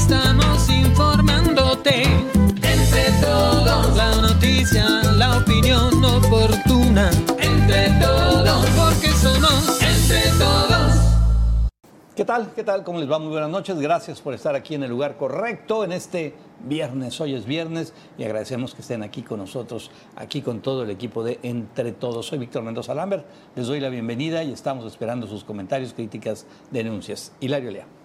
estamos informándote. Entre todos, la noticia, la opinión oportuna. Entre todos, porque somos entre todos. ¿Qué tal? ¿Qué tal? ¿Cómo les va? Muy buenas noches. Gracias por estar aquí en el lugar correcto en este viernes. Hoy es viernes y agradecemos que estén aquí con nosotros, aquí con todo el equipo de Entre Todos. Soy Víctor Mendoza Lambert. Les doy la bienvenida y estamos esperando sus comentarios, críticas, denuncias. Hilario Lea.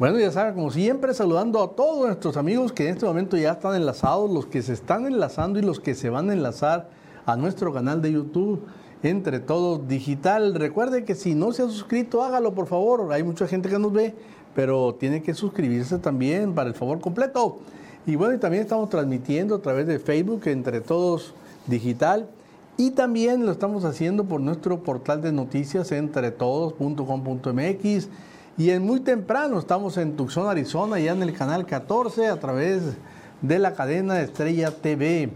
Bueno, ya saben, como siempre, saludando a todos nuestros amigos que en este momento ya están enlazados, los que se están enlazando y los que se van a enlazar a nuestro canal de YouTube entre todos digital. Recuerde que si no se ha suscrito, hágalo por favor. Hay mucha gente que nos ve, pero tiene que suscribirse también para el favor completo. Y bueno, y también estamos transmitiendo a través de Facebook entre todos digital. Y también lo estamos haciendo por nuestro portal de noticias entretodos.com.mx. Y en muy temprano estamos en Tucson, Arizona, ya en el canal 14 a través de la cadena Estrella TV.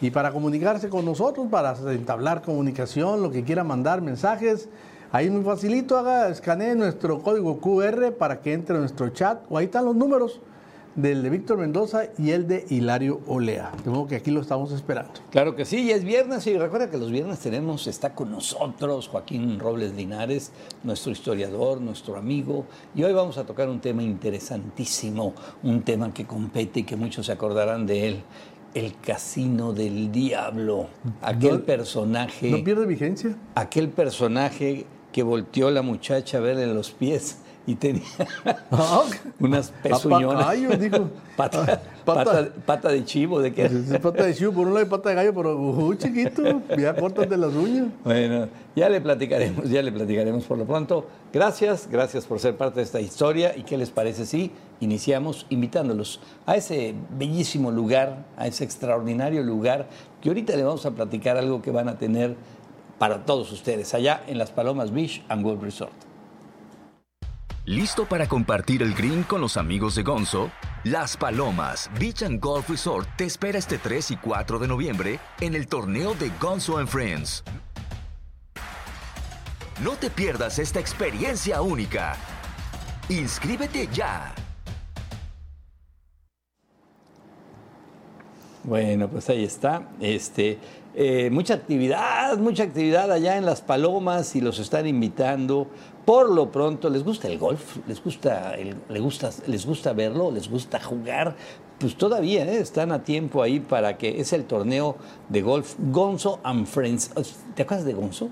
Y para comunicarse con nosotros, para entablar comunicación, lo que quiera mandar, mensajes, ahí muy facilito, haga, escanee nuestro código QR para que entre a nuestro chat, o ahí están los números del de Víctor Mendoza y el de Hilario Olea. De modo que aquí lo estamos esperando. Claro que sí, y es viernes y recuerda que los viernes tenemos, está con nosotros Joaquín Robles Linares, nuestro historiador, nuestro amigo, y hoy vamos a tocar un tema interesantísimo, un tema que compete y que muchos se acordarán de él. El casino del diablo, aquel ¿No- personaje, ¿No pierde vigencia? aquel personaje que volteó la muchacha a verle los pies y tenía Ah, unas pezuñonas. Dijo. Pata, Ah, pata- de chivo, ¿de qué? Pata de chivo por un lado y pata de gallo, pero uh, chiquito, ya córtate las uñas. Bueno, ya le platicaremos, ya le platicaremos por lo pronto. Gracias, gracias por ser parte de esta historia. ¿Y qué les parece si iniciamos invitándolos a ese bellísimo lugar, a ese extraordinario lugar que ahorita le vamos a platicar algo que van a tener para todos ustedes allá en Las Palomas Beach and Golf Resort. ¿Listo para compartir el green con los amigos de Gonzo? Las Palomas Beach and Golf Resort te espera este 3 y 4 de noviembre en el torneo de Gonzo and Friends. No te pierdas esta experiencia única. Inscríbete ya. Bueno, pues ahí está. Este, eh, mucha actividad, mucha actividad allá en Las Palomas y los están invitando. Por lo pronto, ¿les gusta el golf? ¿Les gusta, el- le gusta, les gusta verlo? ¿Les gusta jugar? Pues todavía ¿eh? están a tiempo ahí para que es el torneo de golf Gonzo and Friends. ¿Te acuerdas de Gonzo?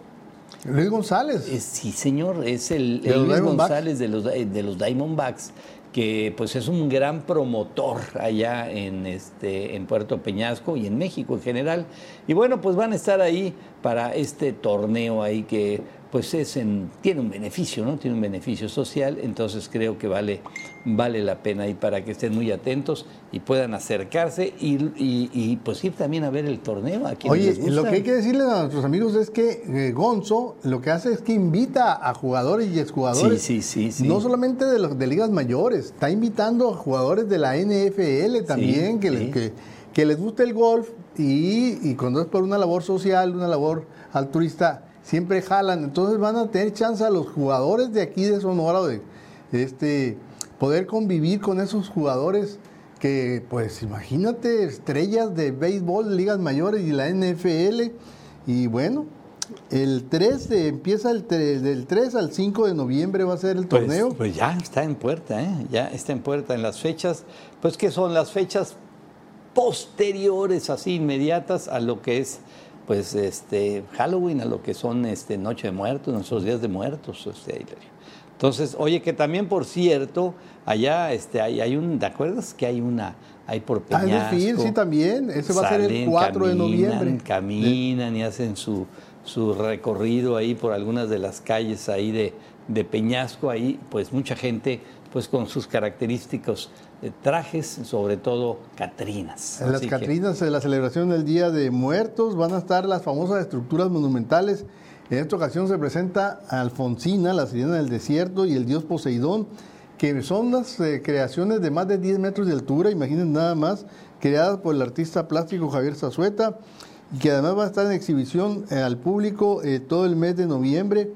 Luis González. Eh, sí, señor, es el, el Luis. González de los, de los Diamondbacks, que pues es un gran promotor allá en, este, en Puerto Peñasco y en México en general. Y bueno, pues van a estar ahí para este torneo ahí que pues es en, tiene un beneficio, ¿no? Tiene un beneficio social, entonces creo que vale, vale la pena ahí para que estén muy atentos y puedan acercarse y, y- y, pues ir también a ver el torneo. A quienes Oye, les gusta. lo que hay que decirles a nuestros amigos es que eh, Gonzo lo que hace es que invita a jugadores y exjugadores. Sí, sí, sí, sí. No solamente de, los, de ligas mayores, está invitando a jugadores de la NFL también, que, sí. les, que, que les guste el golf y, y cuando es por una labor social, una labor altruista, siempre jalan. Entonces van a tener chance a los jugadores de aquí de Sonora de este, poder convivir con esos jugadores que, pues imagínate, estrellas de béisbol, ligas mayores y la NFL. Y bueno, el 3 de- empieza el del 3 al 5 de noviembre va a ser el Pues, torneo. Pues ya está en puerta, ¿eh? Ya está en puerta en las fechas, pues que son las fechas posteriores, así inmediatas a lo que es, pues, este Halloween, a lo que son este Noche de Muertos, nuestros días de muertos, este. Entonces, oye, que también, por cierto, allá este, hay, hay un, ¿te acuerdas que hay una, hay por Ah, Peñasco? desfile, sí, también. Ese va a ser el Salen, 4 de caminan, noviembre. Caminan y hacen su, su recorrido ahí por algunas de las calles ahí de, de Peñasco. Ahí, pues mucha gente, pues con sus característicos eh, trajes, sobre todo Catrinas. En las Así que- Catrinas, de la celebración del Día de Muertos, van a estar las famosas estructuras monumentales. En esta ocasión se presenta Alfonsina, la sirena del desierto, y el dios Poseidón, que son las eh, creaciones de más de 10 metros de altura, imaginen nada más, creadas por el artista plástico Javier Zazueta, y que además va a estar en exhibición eh, al público eh, todo el mes de noviembre.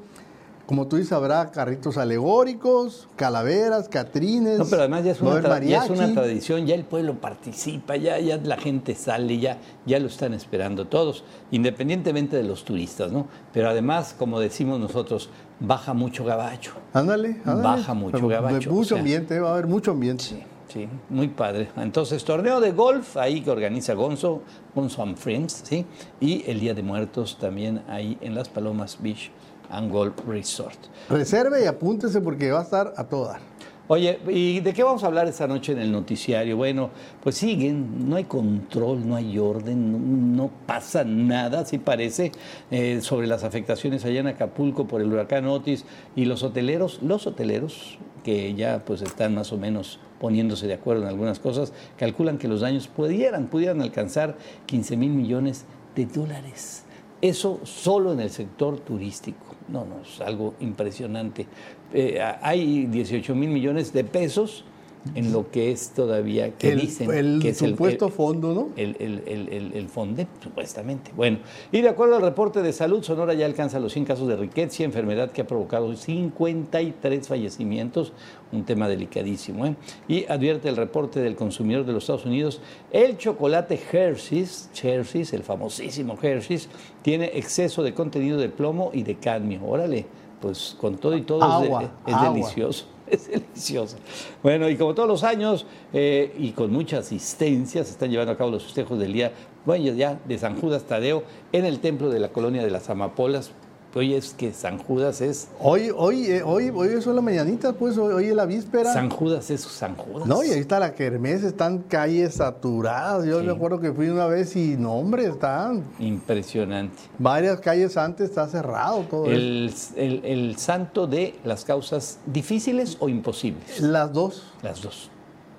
como tú dices, habrá carritos alegóricos, calaveras, catrines. No, pero además ya es, una, haber tra- ya es una mariachi. tradición, ya el pueblo participa, ya, ya la gente sale, ya, ya lo están esperando todos, independientemente de los turistas, ¿no? Pero además, como decimos nosotros, baja mucho gabacho. Ándale, ándale. Baja mucho Pero gabacho, o Mucho sea. ambiente, va a haber mucho ambiente. Sí, sí, muy padre. Entonces, torneo de golf, ahí que organiza Gonzo, Gonzo and Friends, ¿sí? Y el Día de Muertos también ahí en Las Palomas Beach and Golf Resort. Reserve y apúntese porque va a estar a todo dar. Oye, ¿y de qué vamos a hablar esta noche en el noticiario? Bueno, pues siguen, no hay control, no hay orden, no, pasa nada, así parece, eh, sobre las afectaciones allá en Acapulco por el huracán Otis y los hoteleros, los hoteleros que ya pues están más o menos poniéndose de acuerdo en algunas cosas, calculan que los daños pudieran, pudieran alcanzar 15 mil millones de dólares. Eso solo en el sector turístico. No, no, es algo impresionante. Eh, hay 18 mil millones de pesos en lo que es todavía que el dicen el que es supuesto el, fondo, ¿no? el, el, el, FONDEP, supuestamente. Bueno, y de acuerdo al reporte de salud, Sonora ya alcanza los 100 casos de riqueza, enfermedad que ha provocado 53 fallecimientos, un tema delicadísimo. ¿eh? Y advierte el reporte del consumidor de los Estados Unidos, el chocolate Hershey's, Hershey's, el famosísimo Hershey's, tiene exceso de contenido de plomo y de cadmio. Órale, pues con todo y todo es de- Agua, es, agua. delicioso. Es delicioso. Bueno, y como todos los años, eh, y con mucha asistencia, se están llevando a cabo los festejos del día, bueno, ya de San Judas Tadeo, en el templo de la colonia de las Amapolas. Oye, es que San Judas es. Hoy, hoy, eh, hoy, hoy es la mañanita, pues hoy, hoy es la víspera. San Judas es San Judas. No, y ahí está la kermés, están calles saturadas. Yo Sí. me acuerdo que fui una vez y no, hombre, están Impresionante. varias calles antes, está cerrado todo. eso. El, el- el santo de las causas difíciles o imposibles. Las dos. Las dos.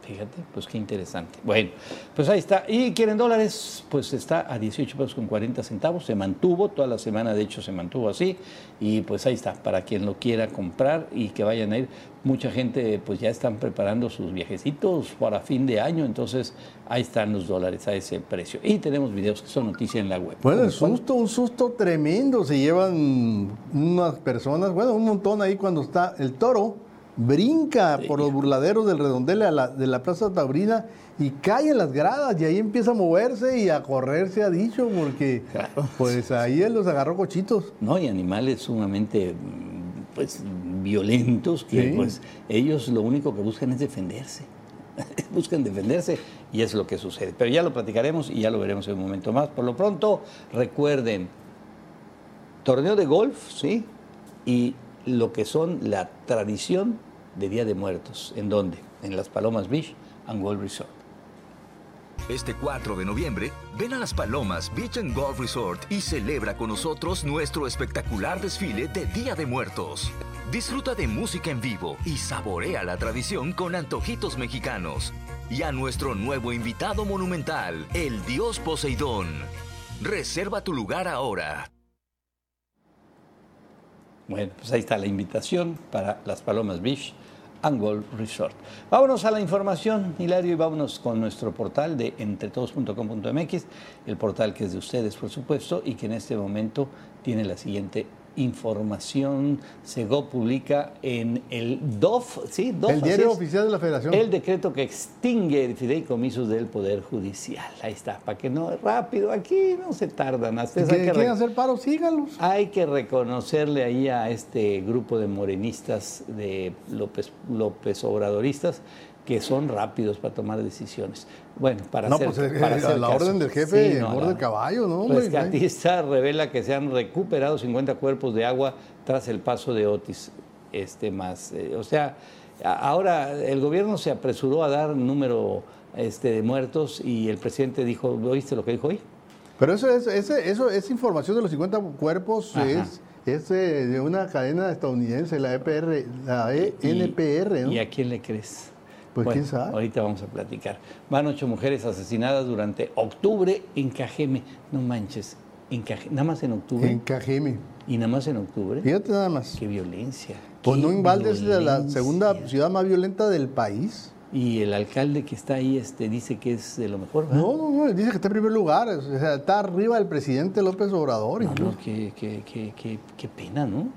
Fíjate, pues qué interesante. Bueno, pues ahí está. ¿Y quieren dólares? Pues está a 18 pesos con 40 centavos. Se mantuvo, toda la semana de hecho se mantuvo así. Y pues ahí está, para quien lo quiera comprar y que vayan a ir. Mucha gente pues ya están preparando sus viajecitos para fin de año. Entonces ahí están los dólares a ese precio. Y tenemos videos que son noticia en la web. Bueno, el susto, un susto tremendo. Se llevan unas personas, bueno, un montón ahí cuando está el toro. Brinca por los burladeros del redondel a la- de la Plaza Taurina y cae en las gradas y ahí empieza a moverse y a correr, se ha dicho, porque Claro. pues ahí él los agarró cochitos. ¿no? Y animales sumamente pues violentos que Sí. pues ellos lo único que buscan es defenderse. buscan defenderse y es lo que sucede. Pero ya lo platicaremos y ya lo veremos en un momento más. Por lo pronto, recuerden, torneo de golf, ¿sí? Y lo que son la tradición de Día de Muertos. ¿En dónde? En Las Palomas Beach and Golf Resort. Este 4 de noviembre, ven a Las Palomas Beach and Golf Resort y celebra con nosotros nuestro espectacular desfile de Día de Muertos. Disfruta de música en vivo y saborea la tradición con antojitos mexicanos. Y a nuestro nuevo invitado monumental, el dios Poseidón. Reserva tu lugar ahora. Bueno, pues ahí está la invitación para Las Palomas Beach and Golf Resort. Vámonos a la información, Hilario, y vámonos con nuestro portal de entretodos.com.mx, el portal que es de ustedes, por supuesto, y que en este momento tiene la siguiente información. Sego publica en el DOF, ¿sí? DOF, el diario es. oficial de la Federación. El decreto que extingue fideicomisos del Poder Judicial. Ahí está, para que no, rápido, aquí no se tardan. Hay que re- hacer paro, síganlos. hay que reconocerle ahí a este grupo de morenistas, de López, López Obradoristas, que son rápidos para tomar decisiones. Bueno, para No, hacer, pues, eh, para a hacer la caso. orden del jefe, Sí, no, el caballo, ¿no, hombre? Rescatista revela que se han recuperado 50 cuerpos de agua tras el paso de Otis. Este más, eh, o sea, ahora el gobierno se apresuró a dar número este, de muertos y el presidente dijo, ¿oíste lo que dijo hoy? Pero eso es, ese- eso, esa información de los 50 cuerpos Ajá. es, es eh, de una cadena estadounidense, la EPR, la ENPR, ¿no? ¿Y a quién le crees? Pues, quién sabe. Ahorita vamos a platicar. Van ocho mujeres asesinadas durante octubre en Cajeme. No manches, en nada más en octubre. En Cajeme. Y nada más en octubre. Fíjate nada más. Qué violencia. Pues no Invalde es la, segunda ciudad más violenta del país. Y el alcalde que está ahí este, dice que es de lo mejor. ¿verdad? No, no, no, dice que está en primer lugar. O sea, está arriba del presidente López Obrador. No, incluso. no, qué, qué- qué- qué- qué pena, ¿no?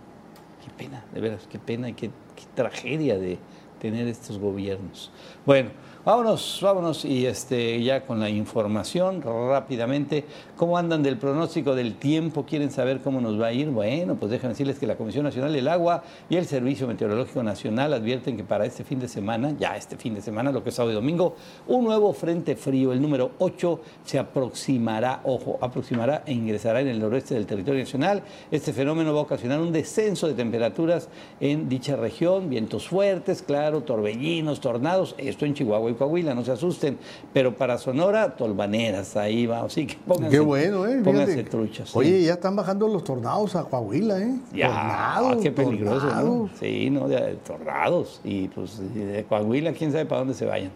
qué pena, de veras, qué pena y qué, qué tragedia de tener estos gobiernos. Bueno, Vámonos, vámonos y este, ya con la información rápidamente. ¿Cómo andan del pronóstico del tiempo? ¿Quieren saber cómo nos va a ir? Bueno, pues déjenme decirles que la Comisión Nacional del Agua y el Servicio Meteorológico Nacional advierten que para este fin de semana, ya este fin de semana, lo que es sábado y domingo, un nuevo frente frío, el número 8, se aproximará, ojo, aproximará e ingresará en el noroeste del territorio nacional. Este fenómeno va a ocasionar un descenso de temperaturas en dicha región, vientos fuertes, claro, torbellinos, tornados, esto en Chihuahua y Coahuila, no se asusten. Pero para Sonora, tolvaneras, ahí va. Así que pónganse, Qué bueno, ¿eh? pónganse truchas. sí. Oye, ya están bajando los tornados a Coahuila, ¿eh? Ya, Tornados, qué peligroso, ¿no? Sí, ¿no? De, tornados. Y pues de Coahuila, quién sabe para dónde se vayan.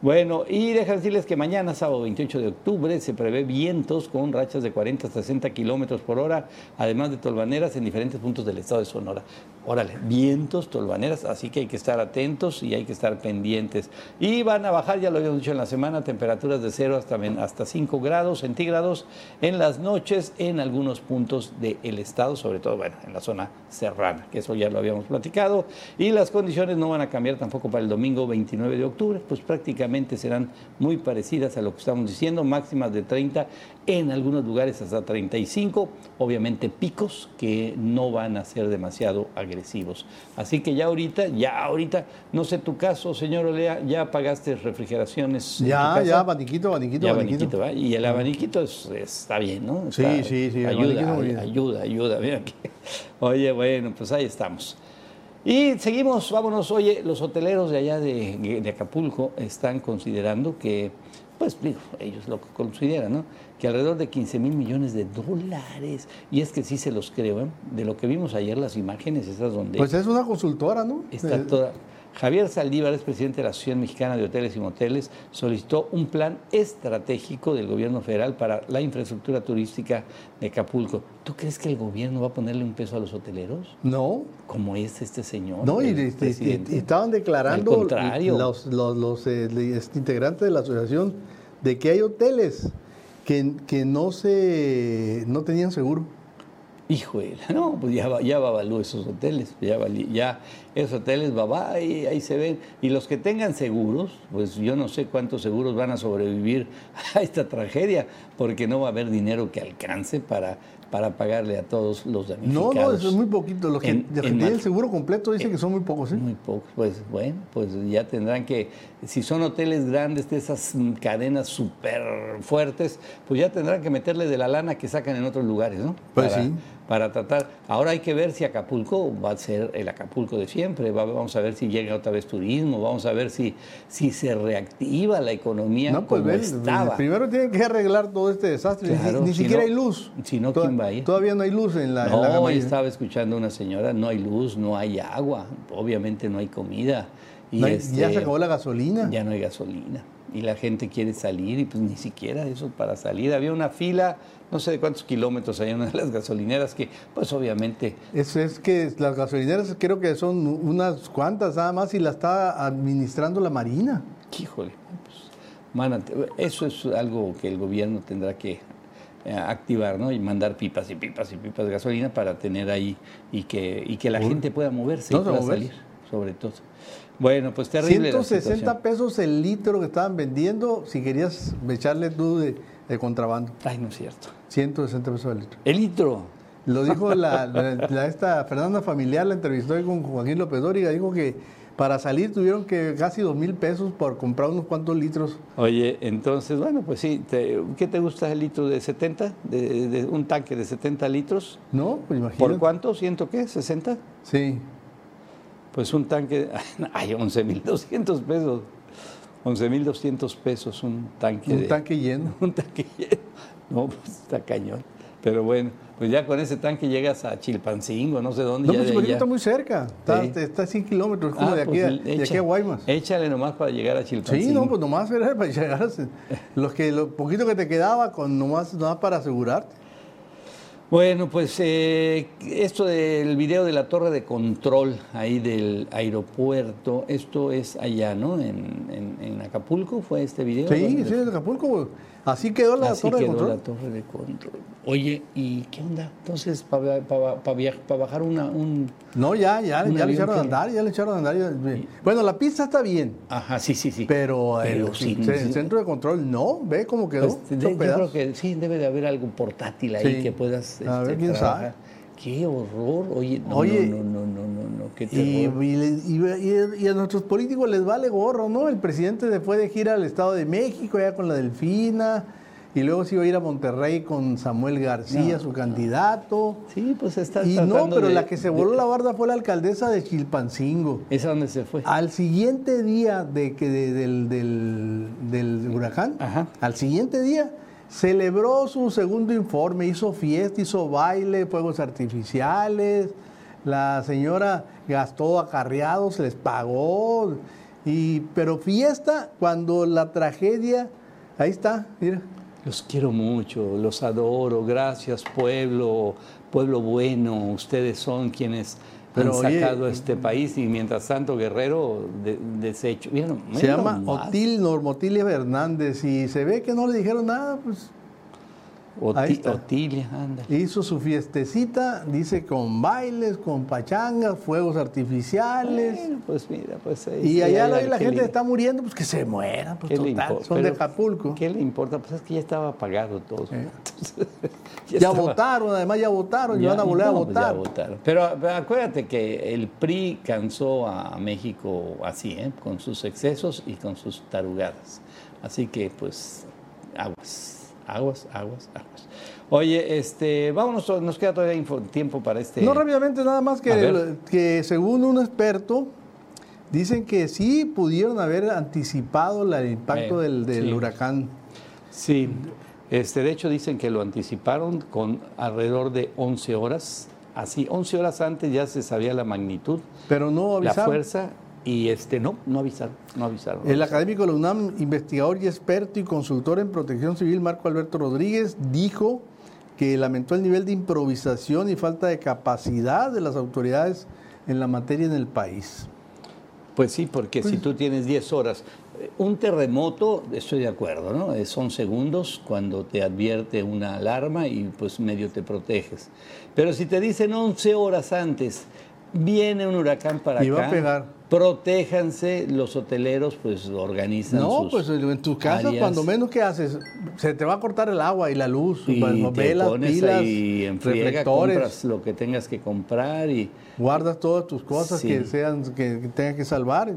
Bueno, y deja decirles que mañana, sábado 28 de octubre, se prevé vientos con rachas de 40 hasta 60 kilómetros por hora, además de tolvaneras en diferentes puntos del estado de Sonora. Órale, vientos, tolvaneras, así que hay que estar atentos y hay que estar pendientes. Y van a bajar, ya lo habíamos dicho en la semana, temperaturas de 0 hasta, hasta 5 grados centígrados en las noches en algunos puntos del estado, sobre todo, bueno, en la zona serrana, que eso ya lo habíamos platicado. Y las condiciones no van a cambiar tampoco para el domingo 29 de octubre, pues prácticamente serán muy parecidas a lo que estamos diciendo, máximas de 30, en algunos lugares hasta 35, obviamente picos que no van a ser demasiado agresivos. Así que ya ahorita, ya ahorita, no sé tu caso, señor Olea, ya apagaste refrigeraciones. Ya, ya, abaniquito, abaniquito, Ya abaniquito. Y el abaniquito es- está bien, ¿no? Sí, Está- sí, sí, Ayuda, bien. ayuda, ayuda. Mira que- Oye, bueno, pues ahí estamos. Y seguimos, vámonos. Oye, los hoteleros de allá de, de Acapulco están considerando que, pues digo, ellos lo que consideran, ¿no? Que alrededor de 15 mil millones de dólares, y es que sí se los creo, ¿eh? De lo que vimos ayer, las imágenes, esas donde Pues es una consultora, ¿no? está Eh, toda. Javier Saldívar es presidente de la Asociación Mexicana de Hoteles y Moteles, solicitó un plan estratégico del gobierno federal para la infraestructura turística de Acapulco. ¿Tú crees que el gobierno va a ponerle un peso a los hoteleros? No, Como es este señor. no, y, estaban declarando Al contrario. los, los, los, eh, este, integrantes de la asociación de que hay hoteles que, que no se no tenían seguro. Híjole, no, pues ya, va- ya Babalú esos hoteles, ya, ya esos hoteles, babá, ahí, ahí se ven. Y los que tengan seguros, pues yo no sé cuántos seguros van a sobrevivir a esta tragedia, porque no va a haber dinero que alcance para, para pagarle a todos los No, damnificados. no, eso es muy poquito. Los que, En- los que en tienen Mal- el seguro completo dicen que son muy pocos. ¿eh? Muy pocos, pues bueno, pues ya tendrán que, si son hoteles grandes de esas mm, cadenas súper fuertes, pues ya tendrán que meterle de la lana que sacan en otros lugares, ¿no? Pues para, sí. Para tratar. Ahora hay que ver si Acapulco va a ser el Acapulco de siempre, va- vamos a ver si llega otra vez turismo, vamos a ver si, si se reactiva la economía No, pues como ven, estaba. primero tienen que arreglar todo este desastre. Ni- Claro, ni si siquiera no- hay luz. si no, ¿quién va a ir? Todavía no hay luz en la, en la No, hoy estaba escuchando una señora, no hay luz, no hay agua, obviamente no hay comida. Y No hay- este, ya se acabó la gasolina. Ya no hay gasolina. Y la gente quiere salir y pues ni siquiera eso para salir. Había una fila, no sé de cuántos kilómetros hay en una de las gasolineras que pues obviamente Es, es que las gasolineras creo que son unas cuantas nada más y la está administrando la Marina. Híjole, pues, mana, te- eso es algo que el gobierno tendrá que eh, activar, ¿no? Y mandar pipas y pipas y pipas de gasolina para tener ahí y que, y que la gente pueda moverse No, y pueda moverse. salir, sobre todo. Bueno, pues terrible. la 160 situación. pesos el litro que estaban vendiendo si querías echarle tú de, de contrabando. Ay, no es cierto. 160 pesos el litro. El litro. Lo dijo la, la- la- esta Fernanda Familiar, la entrevistó ahí con Joaquín López Dóriga, dijo que para salir tuvieron que casi dos mil pesos por comprar unos cuantos litros. Oye, entonces, bueno, pues sí, te- ¿qué te gusta el litro de 70? De, de un tanque de 70 litros. ¿No? Pues imagínate. ¿Por cuánto? ¿Ciento qué? ¿60? Sí. Pues un tanque, ay, 11.200 pesos. 11.200 pesos un tanque. Un de- tanque lleno. Un tanque lleno. No, pues está cañón. Pero bueno, pues ya con ese tanque llegas a Chilpancingo, no sé dónde. No, ya pues allá. está muy cerca. Está, Sí. está a 100 kilómetros, como Ah, de aquí, pues, a, de echa- aquí a Guaymas. Échale nomás para llegar a Chilpancingo. Sí, no, pues nomás era para llegar a, los que lo poquito que te quedaba con nomás, nomás para asegurarte. Bueno, pues eh, esto del video de la torre de control ahí del aeropuerto, esto es allá, ¿no? En, en, Acapulco fue este video. Sí, sí, en Acapulco. Así quedó la Así torre quedó de control. la torre de control. Oye, ¿y qué onda? Entonces, para bajar una, un... No, ya, ya, ya le echaron a andar, ya le echaron a andar. ya- Bueno, la pista está bien, Ajá, sí, sí, sí. pero, Pero el, centro de control no, ve cómo quedó. Pues, de- hecho yo creo que sí, debe de haber algo portátil ahí Sí. que puedas A ver, este, quién sabe. Qué horror. Oye, no, Oye, no, no, no, no, no, qué terror. y y- a nuestros políticos les vale gorro, ¿no? El presidente se fue de gira al Estado de México, allá con la Delfina, y luego se iba a ir a Monterrey con Samuel García, No, su candidato. Sí, pues está Y no, pero de- la que se de- voló la barda fue la alcaldesa de Chilpancingo. ¿Esa dónde se fue? Al siguiente día de que de- del, del- del huracán, Ajá. al siguiente día, celebró su segundo informe, hizo fiesta, hizo baile, fuegos artificiales, la señora gastó acarreados, les pagó, y, pero fiesta cuando la tragedia, ahí está, mira. Los quiero mucho, los adoro, gracias pueblo, pueblo bueno, ustedes son quienes Pero, han oye, sacado a este país y mientras tanto Guerrero de- deshecho. Miren, Se llama. Otil Normotilia Hernández y se ve que no le dijeron nada, pues Oti-. Otilia, anda. Hizo su fiestecita, dice con bailes, con pachangas, fuegos artificiales. Bueno, pues mira, pues ahí Y sí, allá ahí la, la- la ¿qué gente le- está muriendo, pues que se mueran, pues ¿Qué le total, son de Acapulco. ¿Qué le importa? Pues es que ya estaba pagado todo. Entonces, Ya, estaba- votaron, además ya votaron, y Ya- van a volver a no, pues ya votar. votaron. Pero, pero acuérdate que el PRI cansó a México así, ¿eh? con sus excesos y con sus tarugadas. Así que, pues, aguas, aguas, aguas, aguas. Oye, este, vámonos, nos queda todavía tiempo para este. No rápidamente, nada más que, que según un experto, dicen que sí pudieron haber anticipado la- el impacto Eh, del, del sí. huracán. Sí, este, de hecho dicen que lo anticiparon con alrededor de 11 horas. Así, 11 horas antes ya se sabía la magnitud, Pero no la avisaron. fuerza, y este, no, no avisaron, no avisaron. El académico de la UNAM, investigador y experto y consultor en protección civil, Marco Alberto Rodríguez, dijo que lamentó el nivel de improvisación y falta de capacidad de las autoridades en la materia en el país. Pues sí, porque si tú tienes 10 horas, eh, un terremoto, estoy de acuerdo, ¿no? Son segundos cuando te advierte una alarma y pues medio te proteges. Pero si te dicen 11 horas antes, viene un huracán para Y va a acá, pegar. Protéjanse, los hoteleros pues organizan No, sus pues en casas, áreas cuando menos que haces, se te va a cortar el agua y la luz, y bueno, te velas, pones pilas, ahí en friega, reflectores, compras lo que tengas que comprar y guardas todas tus cosas Sí. que sean que, que tengas que salvar.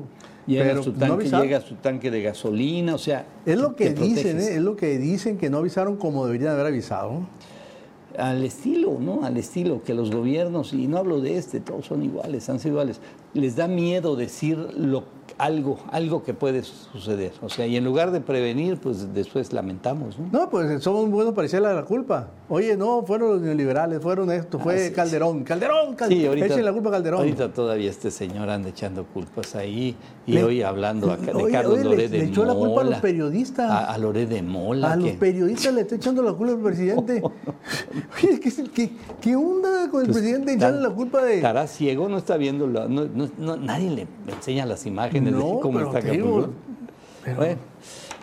tu no tanque, avisaron. llega su tanque de gasolina, o sea, Es lo que dicen. ¿eh? es lo que dicen que no avisaron como deberían haber avisado. Al estilo, ¿no? Al estilo que los gobiernos, y no hablo de este, todos son iguales, han sido iguales, les da miedo decir lo, algo, algo que puede suceder. O sea, y en lugar de prevenir, pues después lamentamos, ¿no? No, pues somos buenos para echarle la culpa. Oye, no, fueron los neoliberales, fueron esto, fue Ah, sí, Calderón. Calderón, Calderón. Sí, ahorita, Echen la culpa a Calderón. ahorita todavía este señor anda echando culpas ahí y Le- hoy hablando acá de Oye, Carlos oye, le- Loré de le echó la culpa a los Mola, periodistas. A, a Loré de Mola. A los que- periodistas le está echando la culpa al presidente. Oye, ¿qué, qué- qué onda con el Pues, presidente echarle la culpa de... Estará ciego, no está viendo, la- nadie le enseña las imágenes No, cómo pero está Acapulco. pero- Bueno,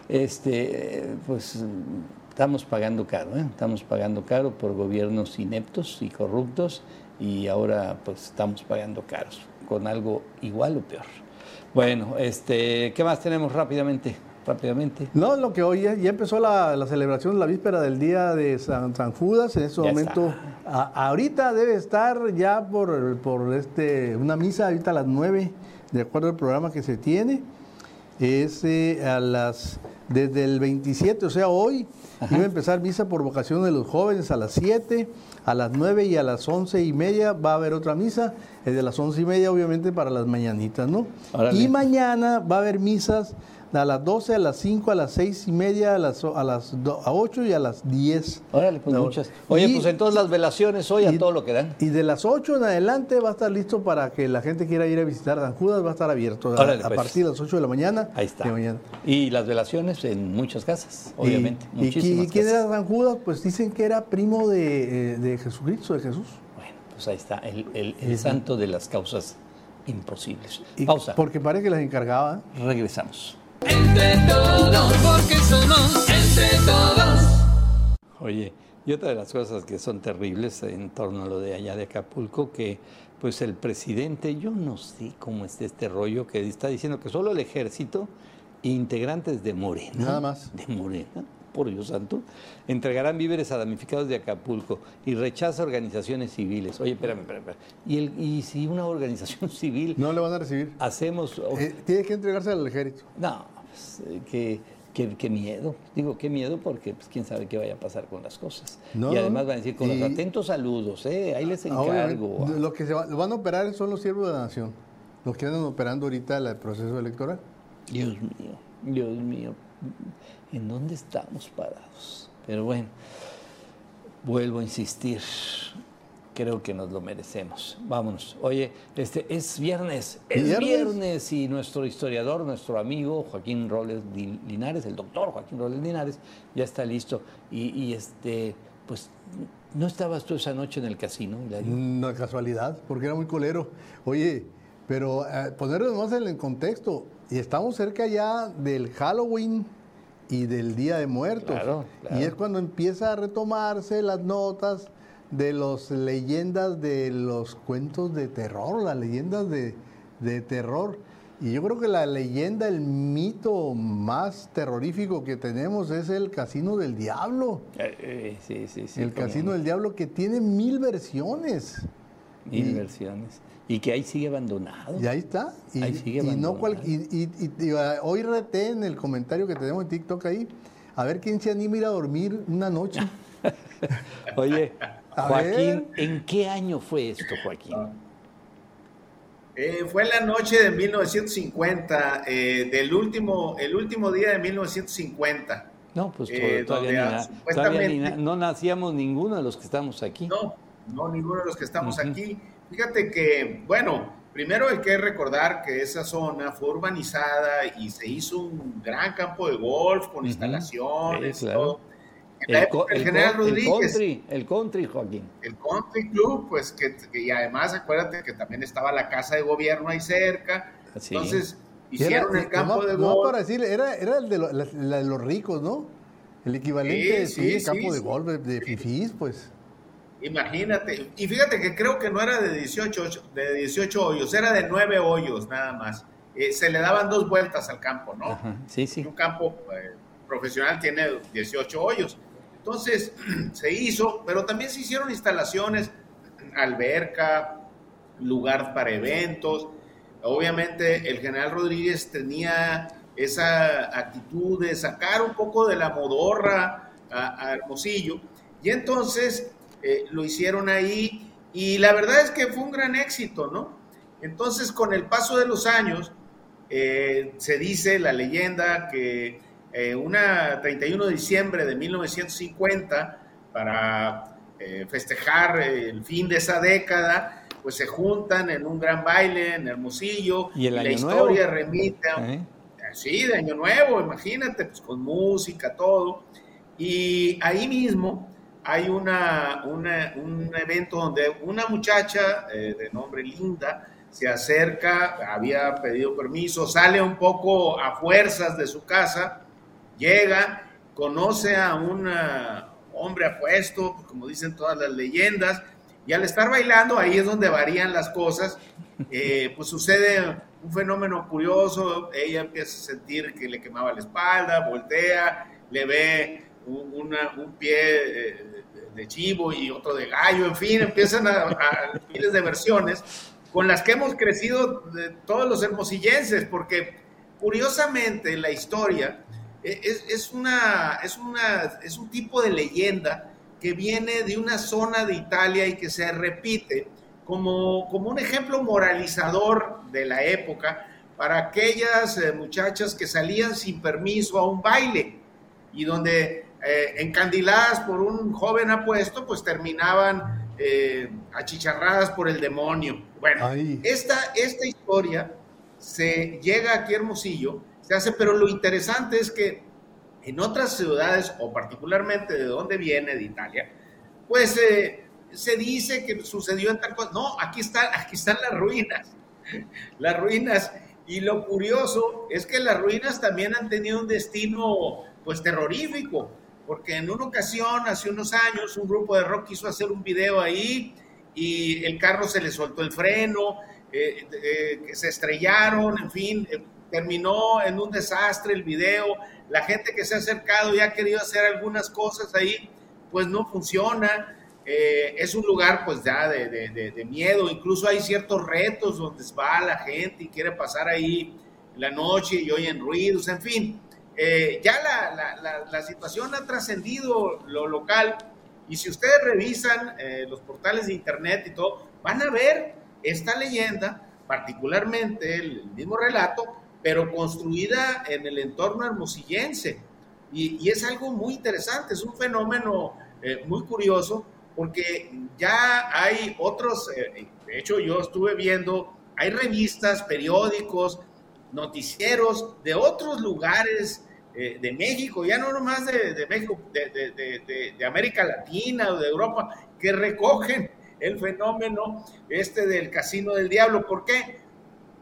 este, pues estamos pagando caro, ¿eh? estamos pagando caro por gobiernos ineptos y corruptos y ahora pues estamos pagando caros con algo igual o peor. Bueno, este, ¿qué más tenemos rápidamente? Rápidamente. No, lo que hoy ya, ya empezó la, la celebración, la víspera del día de San, San Judas. En este Ya momento, a- ahorita debe estar ya por, por este, una misa, ahorita a las 9, de acuerdo al programa que se tiene. Es eh, a las, desde el 27, o sea, hoy, iba a empezar misa por vocación de los jóvenes a las 7, a las 9 y a las 11 y media va a haber otra misa. El de las 11 y media, obviamente, para las mañanitas, ¿no? Órale. Y mañana va a haber misas a las 12, a las 5, a las 6 y media, a las, a las 8 y a las 10. Órale, pues muchas. Oye, pues entonces las velaciones hoy a todo lo que dan. Y de las 8 en adelante va a estar listo para que la gente quiera ir a visitar San Judas, va a estar abierto a, pues. partir de las 8 de la mañana. Ahí está. Y las velaciones en muchas casas, obviamente. ¿Y, ¿y quién era San Judas? Pues dicen que era primo de, eh, de Jesucristo, de Jesús. Bueno, pues ahí está, el, el, santo de las causas imposibles. Pausa. Porque parece que las encargaba. Regresamos. Entre todos, porque somos entre todos. Oye, y otra de las cosas que son terribles en torno a lo de allá de Acapulco, que pues el presidente, yo no sé cómo está este rollo que está diciendo que solo el ejército, integrantes de Morena, nada más, de Morena, por Dios santo, entregarán víveres a damnificados de Acapulco y rechaza organizaciones civiles. Oye, espérame, espérame. ¿Y, el, ¿Y si una organización civil... No le van a recibir. Hacemos... Eh, tiene que entregarse al ejército. No, pues, eh, que, qué miedo. Digo, qué miedo porque pues, quién sabe qué vaya a pasar con las cosas. y además van a decir con los atentos saludos, ¿eh? ahí les encargo. Lo que se van a operar son los siervos de la nación, los que andan operando ahorita el proceso electoral. Dios mío, Dios mío en dónde estamos parados. Pero bueno, vuelvo a insistir, creo que nos lo merecemos. Vámonos. Oye, este es viernes, es ¿Viernes? y nuestro historiador, nuestro amigo Joaquín Roles Linares, el doctor Joaquín Roles Linares, ya está listo. Y, este, pues, ¿no estabas tú esa noche en el casino? No, casualidad, porque era muy colero. Oye, pero eh, ponerlo más en el contexto, y estamos cerca ya del Halloween y del Día de Muertos. Y es cuando empieza a retomarse las notas de las leyendas de los cuentos de terror, las leyendas de, terror. Y yo creo que la leyenda, el mito más terrorífico que tenemos es el Casino del Diablo. Eh, eh, sí, sí, sí. El Casino del Diablo que tiene mil versiones. Mil versiones. Y que ahí sigue abandonado. Y ahí está. Y, ahí sigue abandonado. y, ah, hoy reté en el comentario que tenemos en TikTok ahí, a ver quién se anima a ir a dormir una noche. Oye, Joaquín, ¿en qué año fue esto, Joaquín? Eh, fue en la noche de 1950, eh, del último, el último día de 1950. No, pues eh, todavía, no nacíamos ninguno de los que estamos aquí. No, no ninguno de los que estamos aquí. Fíjate que, bueno, primero hay que recordar que esa zona fue urbanizada y se hizo un gran campo de golf con instalaciones todo. el, General Rodríguez. El country, Joaquín. El Country Club, pues que, y además acuérdate que también estaba la casa de gobierno ahí cerca. Entonces, hicieron el campo de golf. No, para decir, era, era el de, de los ricos, ¿no? El equivalente sí, sí, campo de golf de fifís, pues. Imagínate, y fíjate que creo que no era de 18, de 18 hoyos, era de 9 hoyos nada más. Eh, se le daban dos vueltas al campo, ¿no? Sí, sí. Un campo eh, profesional tiene 18 hoyos. Entonces se hizo, pero también se hicieron instalaciones, alberca, lugar para eventos. Obviamente el general Rodríguez tenía esa actitud de sacar un poco de la modorra a, a Hermosillo. Y entonces eh, lo hicieron ahí y la verdad es que fue un gran éxito, ¿no? Entonces, con el paso de los años, eh, se dice la leyenda que eh, una 31 de diciembre de 1950, para festejar el fin de esa década, pues se juntan en un gran baile en Hermosillo y, la historia remite a, sí, de Año Nuevo, imagínate, pues con música, todo. Y ahí mismo hay una, un evento donde una muchacha eh, de nombre Linda se acerca, había pedido permiso, sale un poco a fuerzas de su casa, llega, conoce a un hombre apuesto, como dicen todas las leyendas, y al estar bailando, ahí es donde varían las cosas, eh, pues sucede un fenómeno curioso, ella empieza a sentir que le quemaba la espalda, voltea, le ve un, pie eh, de chivo y otro de gallo, en fin, empiezan a, miles de versiones con las que hemos crecido de todos los hermosillenses, porque curiosamente la historia es, es, una, es, una, es un tipo de leyenda que viene de una zona de Italia y que se repite como, como un ejemplo moralizador de la época, para aquellas eh, muchachas que salían sin permiso a un baile y donde eh, encandiladas por un joven apuesto, pues terminaban eh, achicharradas por el demonio. Bueno, esta, esta historia se llega aquí a Hermosillo, se hace, pero lo interesante es que en otras ciudades, o particularmente de donde viene, de Italia, pues eh, se dice que sucedió en tal cosa. No, aquí, está, aquí están las ruinas. Las ruinas. Y lo curioso es que las ruinas también han tenido un destino, pues, terrorífico porque en una ocasión, hace unos años, un grupo de rock quiso hacer un video ahí y el carro se le soltó el freno, eh, eh, se estrellaron, en fin, eh, terminó en un desastre el video. La gente que se ha acercado y ha querido hacer algunas cosas ahí, pues no funciona. es un lugar pues ya de, de, miedo, incluso hay ciertos retos donde va la gente y quiere pasar ahí la noche y oyen ruidos, en fin. Eh, ya la, situación ha trascendido lo local y si ustedes revisan eh, los portales de internet y todo, van a ver esta leyenda, particularmente el, mismo relato, pero construida en el entorno hermosillense. Y, es algo muy interesante, es un fenómeno eh, muy curioso, porque ya hay otros, de hecho yo estuve viendo, hay revistas, periódicos, noticieros de otros lugares eh, de México, ya no nomás de, México, de, América Latina o de Europa, que recogen el fenómeno este del casino del diablo. ¿Por qué?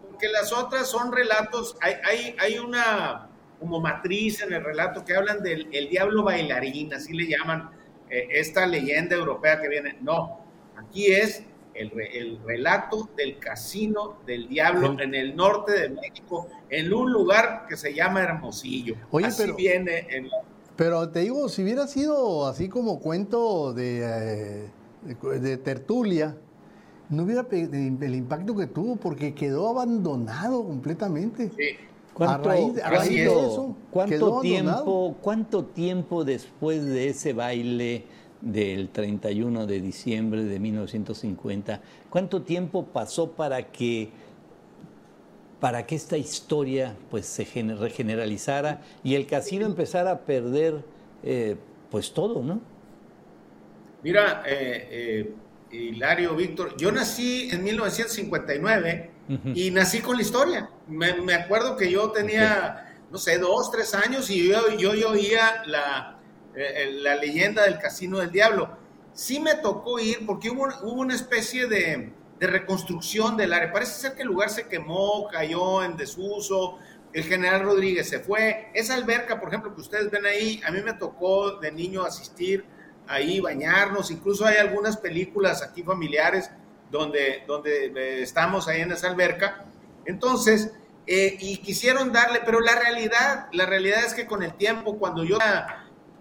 Porque las otras son relatos, hay, hay, hay una como matriz en el relato que hablan del el diablo bailarín, así le llaman eh, esta leyenda europea que viene. No, aquí es el, relato del casino del diablo en el norte de México, en un lugar que se llama Hermosillo. Oye, así pero, viene pero te digo, si hubiera sido así como cuento de, eh, de, tertulia, no hubiera el impacto que tuvo porque quedó abandonado completamente. Sí. ¿Cuánto, ¿cuánto tiempo, ¿Cuánto tiempo después de ese baile del 31 de diciembre de 1950. ¿Cuánto tiempo pasó para que, para que esta historia pues, se regeneralizara y el casino empezara a perder eh, pues todo, ¿no? Mira, eh, eh, Hilario, Víctor, yo nací en 1959 y nací con la historia. Me, acuerdo que yo tenía, no sé, dos, tres años y yo, yo, yo oía la la leyenda del Casino del Diablo. Sí me tocó ir porque hubo, hubo una especie de, reconstrucción del área. Parece ser que el lugar se quemó, cayó en desuso, el general Rodríguez se fue. Esa alberca, por ejemplo, que ustedes ven ahí, a mí me tocó de niño asistir ahí, bañarnos, incluso hay algunas películas aquí familiares donde, donde eh, estamos ahí en esa alberca. Entonces, eh, y quisieron darle, pero la realidad, la realidad es que con el tiempo, cuando yo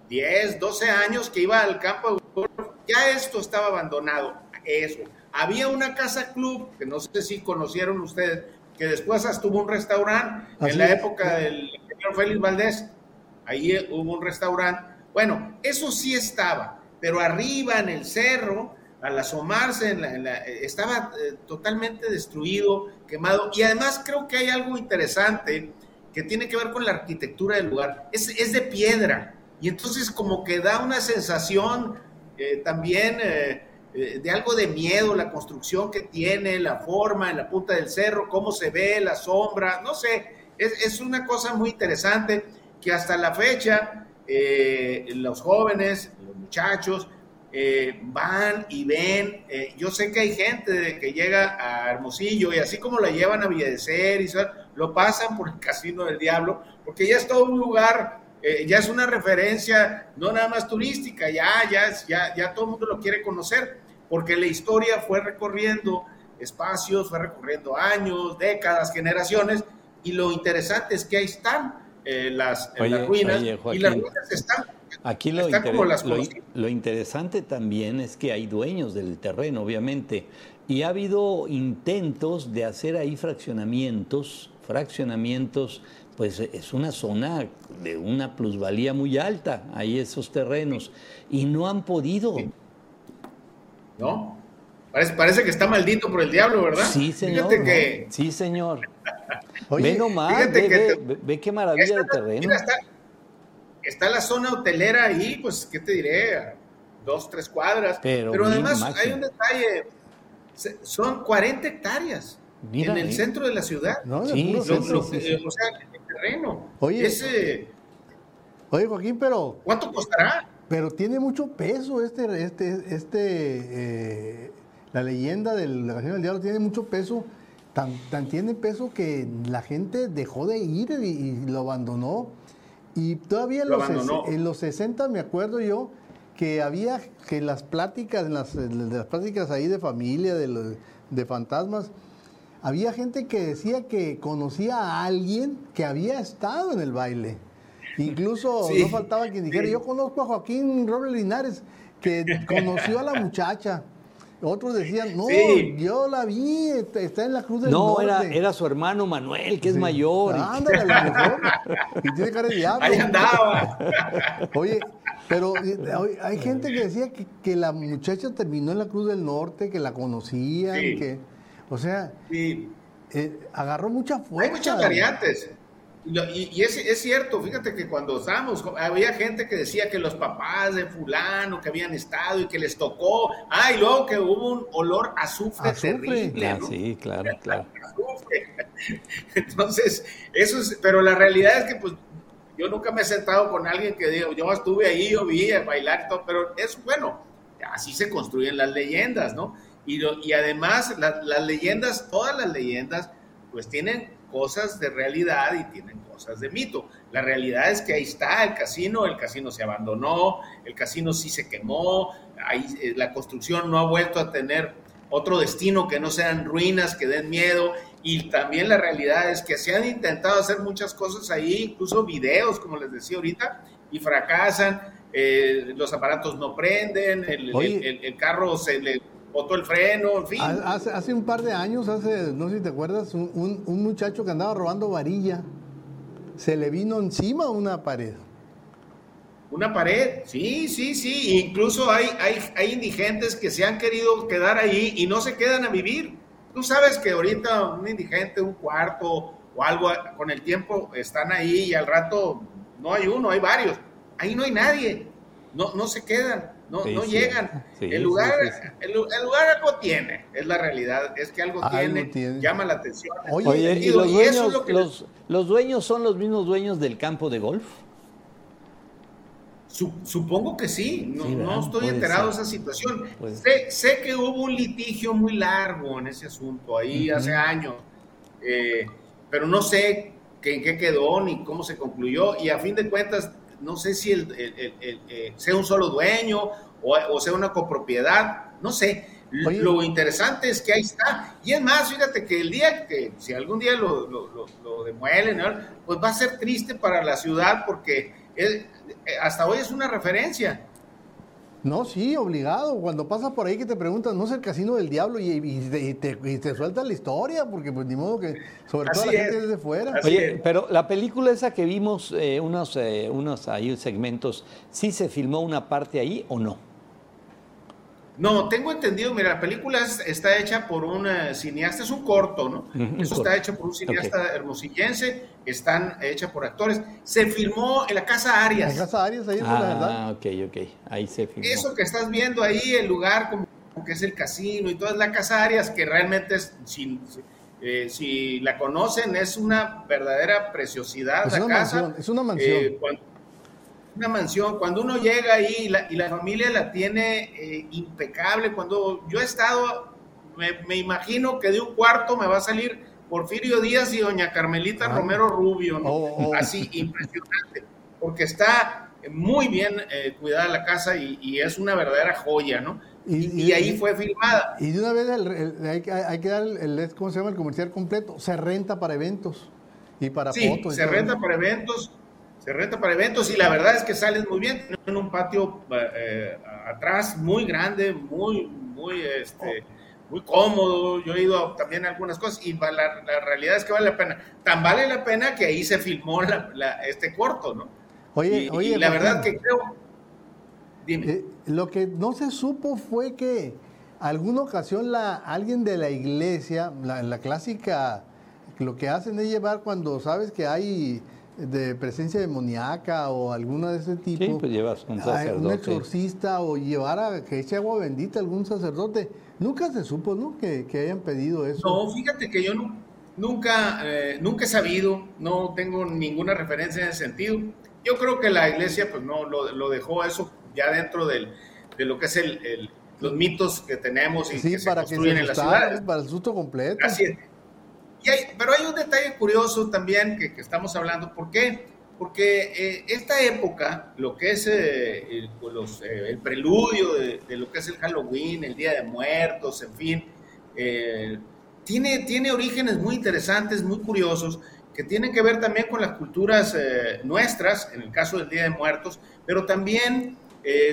10, 12 años que iba al campo de ya esto estaba abandonado, eso. Había una casa club, que no sé si conocieron ustedes, que después estuvo un restaurante en la época del señor Félix Valdés, ahí hubo un restaurante. Bueno, eso sí estaba, pero arriba en el cerro, al asomarse, en estaba eh, totalmente destruido, quemado, y además creo que hay algo interesante que tiene que ver con la arquitectura del lugar. Es, es de piedra, y entonces como que da una sensación eh, también eh, eh, de algo de miedo, la construcción que tiene, la forma en la punta del cerro, cómo se ve, la sombra, no sé, es, es una cosa muy interesante que hasta la fecha los jóvenes, los muchachos, van y ven. yo sé que hay gente que llega a Hermosillo y así como la llevan a Villadecer y lo pasan por el Casino del Diablo, porque ya es todo un lugar eh, ya es una referencia no nada más turística, ya, ya, ya, ya todo el mundo lo quiere conocer, porque la historia fue recorriendo espacios, fue recorriendo años, décadas, generaciones, y lo interesante es que ahí están eh, las, ruinas, y las ruinas están Aquí lo, lo, lo, interesante también es que hay dueños del terreno, obviamente, y ha habido intentos de hacer ahí fraccionamientos, fraccionamientos pues es una zona de una plusvalía muy alta, ahí esos terrenos, y no han podido. ¿No? Parece, parece que está maldito por el diablo, ¿verdad? Sí, señor. Sí, señor. ve nomás, ve, ve, qué maravilla de terreno. Está, la zona hotelera ahí, pues, ¿qué te diré? Dos, tres cuadras. Pero, además hay un detalle. Son 40 hectáreas en el centro de la ciudad. sí, o sea, terreno. Oye, Ese, oye, Joaquín, pero. ¿Cuánto costará? Pero tiene mucho peso este, este, este, eh, la leyenda de la canción del diablo tiene mucho peso, tan, tan, tiene peso que la gente dejó de ir y, lo abandonó. Y todavía en los, en los, 60 me acuerdo yo que había que las pláticas, las, las pláticas ahí de familia, de, de fantasmas, había gente que decía que conocía a alguien que había estado en el baile. Incluso no faltaba quien dijera, yo conozco a Joaquín Robles Linares, que conoció a la muchacha. Otros decían, no, yo la vi, está en la Cruz del no, No, era, era su hermano Manuel, que es mayor. Ándale, a lo mejor. Y tiene cara de diablo. Ahí andaba. Oye, pero hay gente que decía que, la muchacha terminó en la Cruz del Norte, que la conocían, que, o sea, eh, agarró mucha fuerza. Hay muchas variantes. Y, es, es, cierto, fíjate que cuando estábamos, había gente que decía que los papás de fulano que habían estado y que les tocó, ah, y luego que hubo un olor a azufre, terrible. Ah, sí, claro, claro. Entonces, eso es, pero la realidad es que pues yo nunca me he sentado con alguien que diga, yo estuve ahí, yo vi a bailar y todo, pero es bueno, así se construyen las leyendas, ¿no? Y, y además las leyendas, todas las leyendas, pues tienen cosas de realidad y tienen cosas de mito. La realidad es que ahí está el casino, el casino se abandonó, el casino sí se quemó, ahí, eh, la construcción no ha vuelto a tener otro destino que no sean ruinas, que den miedo. Y también la realidad es que se han intentado hacer muchas cosas ahí, incluso videos, como les decía ahorita, y fracasan. Eh, los aparatos no prenden, el, el carro se le botó el freno, en fin. Hace, hace, un par de años, hace, no sé si te acuerdas, un, un, muchacho que andaba robando varilla, se le vino encima una pared. Una pared, sí, sí, sí. Incluso hay, hay, hay indigentes que se han querido quedar ahí y no se quedan a vivir. Tú sabes que ahorita un indigente, un cuarto o algo, con el tiempo están ahí y al rato no hay uno, hay varios. Ahí no hay nadie, no, no se quedan no, no llegan. el, lugar, el, lugar algo tiene, es la realidad, es que algo, tiene, llama la atención. Oye, ¿y, los, dueños, los, los, dueños son los mismos dueños del campo de golf? supongo que sí, no, no estoy enterado de esa situación. Sé, sé, que hubo un litigio muy largo en ese asunto ahí hace años, eh, pero no sé en qué quedó ni cómo se concluyó y a fin de cuentas no sé si el, eh, sea un solo dueño o, sea una copropiedad, no sé. Lo interesante es que ahí está. Y es más, fíjate que el día que, si algún día lo, lo, demuelen, pues va a ser triste para la ciudad porque eh, hasta hoy es una referencia. No, sí, obligado. Cuando pasas por ahí que te preguntan, ¿no es el casino del diablo? Y, te, y suelta la historia, porque pues ni modo que, sobre todo la gente desde fuera. Oye, pero la película esa que vimos, eh, unos, eh, unos ahí segmentos, ¿sí se filmó una parte ahí o no? No, tengo entendido, mira, la película está hecha por un eh, cineasta, es un corto, ¿no? Eso está hecho por un cineasta hermosillense, están hecha por actores. Se filmó en la Casa Arias. En la Casa Arias, ahí es ah, la verdad. Ah, ok, ok, ahí se filmó. Eso que estás viendo ahí, el lugar como que es el casino y toda es la Casa Arias, que realmente es, si, eh, si la conocen, es una verdadera preciosidad. Es, una, Mansión, es una mansión. Eh, una mansión, cuando uno llega ahí y la, y la familia la tiene eh, impecable, cuando yo he estado, me, imagino que de un cuarto me va a salir Porfirio Díaz y doña Carmelita ah. Romero Rubio, ¿no? Oh, oh. Así, impresionante, porque está muy bien eh, cuidada la casa y, es una verdadera joya, ¿no? Y, ahí fue filmada. Y de una vez hay, que dar el, ¿cómo se llama? El comercial completo, se renta para eventos y para sí, fotos. se renta para eventos se renta para eventos y la verdad es que sales muy bien. En un patio eh, atrás muy grande, muy, muy, este, muy cómodo. Yo he ido también a algunas cosas y la, la, realidad es que vale la pena. Tan vale la pena que ahí se filmó la, este corto, ¿no? Oye, oye. la verdad que creo. Dime. Eh, lo que no se supo fue que alguna ocasión la, alguien de la iglesia, la, la clásica lo que hacen es llevar cuando sabes que hay de presencia demoníaca o alguna de ese tipo. Sí, pues llevas un sacerdote. Un exorcista o llevar a que eche agua bendita algún sacerdote. Nunca se supo, ¿no? Que, que hayan pedido eso. No, fíjate que yo nunca, eh, nunca he sabido, no tengo ninguna referencia en ese sentido. Yo creo que la iglesia, pues no, lo, lo dejó eso ya dentro del, de lo que es el, los mitos que tenemos y que se construyen en la ciudad. Para el susto completo. Así es pero hay un detalle curioso también que, estamos hablando. ¿Por qué? Porque eh, esta época, lo que es eh, el, pues, eh, el, preludio de, lo que es el Halloween, el Día de Muertos, en fin, tiene, tiene orígenes muy interesantes, muy curiosos, que tienen que ver también con las culturas nuestras, en el caso del Día de Muertos, pero también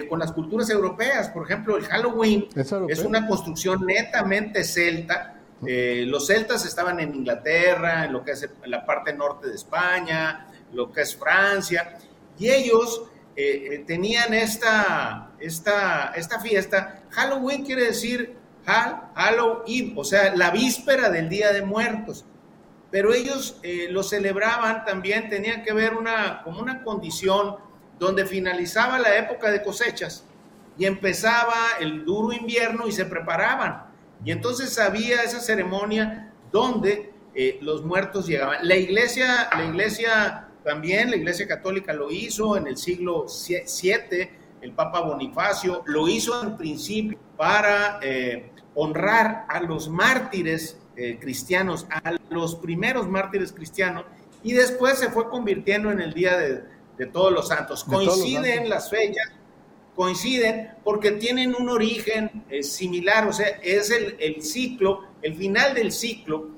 con las culturas europeas. Por ejemplo, el Halloween es una construcción netamente celta eh, los celtas estaban en Inglaterra, en lo que es la parte norte de España, lo que es Francia, y ellos eh, eh, tenían esta, esta, esta fiesta. Halloween quiere decir Hall, Halloween, o sea, la víspera del Día de Muertos. Pero ellos lo celebraban también, tenían que ver una, como una condición donde finalizaba la época de cosechas y empezaba el duro invierno y se preparaban y entonces había esa ceremonia donde eh, los muertos llegaban. La iglesia, la iglesia también, la iglesia católica lo hizo en el siglo VII, el Papa Bonifacio lo hizo en principio para eh, honrar a los mártires eh, cristianos, a los primeros mártires cristianos, y después se fue convirtiendo en el Día de, Todos los Santos. Coinciden las fechas coinciden porque tienen un origen eh, similar, o sea, es el, ciclo, el final del ciclo